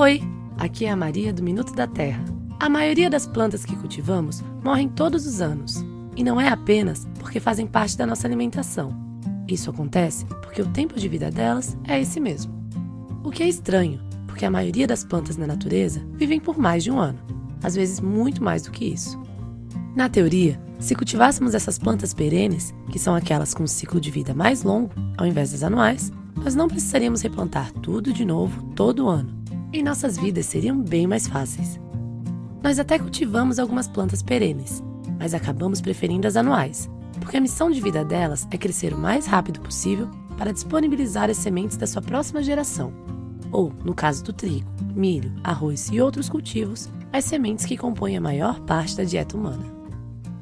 Oi, aqui é a Maria do Minuto da Terra. A maioria das plantas que cultivamos morrem todos os anos. E não é apenas porque fazem parte da nossa alimentação. Isso acontece porque o tempo de vida delas é esse mesmo. O que é estranho, porque a maioria das plantas na natureza vivem por mais de um ano, às vezes muito mais do que isso. Na teoria, se cultivássemos essas plantas perenes, que são aquelas com um ciclo de vida mais longo, ao invés das anuais, nós não precisaríamos replantar tudo de novo todo ano, e nossas vidas seriam bem mais fáceis. Nós até cultivamos algumas plantas perenes, mas acabamos preferindo as anuais, porque a missão de vida delas é crescer o mais rápido possível para disponibilizar as sementes da sua próxima geração, ou, no caso do trigo, milho, arroz e outros cultivos, as sementes que compõem a maior parte da dieta humana.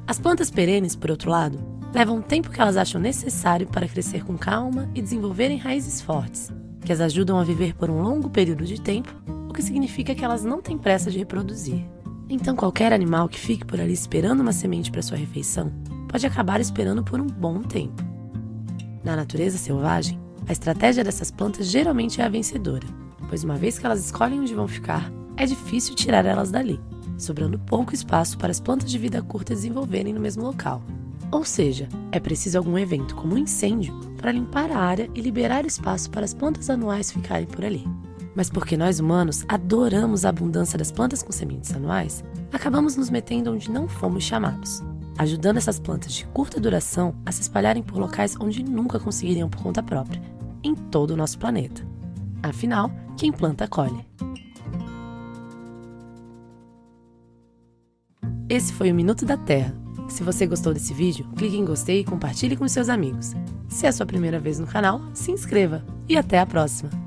As plantas perenes, por outro lado, levam o tempo que elas acham necessário para crescer com calma e desenvolverem raízes fortes, que as ajudam a viver por um longo período de tempo, o que significa que elas não têm pressa de reproduzir. Então, qualquer animal que fique por ali esperando uma semente para sua refeição pode acabar esperando por um bom tempo. Na natureza selvagem, a estratégia dessas plantas geralmente é a vencedora, pois uma vez que elas escolhem onde vão ficar, é difícil tirar elas dali, sobrando pouco espaço para as plantas de vida curta desenvolverem no mesmo local. Ou seja, é preciso algum evento como um incêndio para limpar a área e liberar espaço para as plantas anuais ficarem por ali. Mas porque nós humanos adoramos a abundância das plantas com sementes anuais, acabamos nos metendo onde não fomos chamados, ajudando essas plantas de curta duração a se espalharem por locais onde nunca conseguiriam por conta própria, em todo o nosso planeta. Afinal, quem planta colhe. Esse foi o Minuto da Terra. Se você gostou desse vídeo, clique em gostei e compartilhe com seus amigos. Se é a sua primeira vez no canal, se inscreva e até a próxima!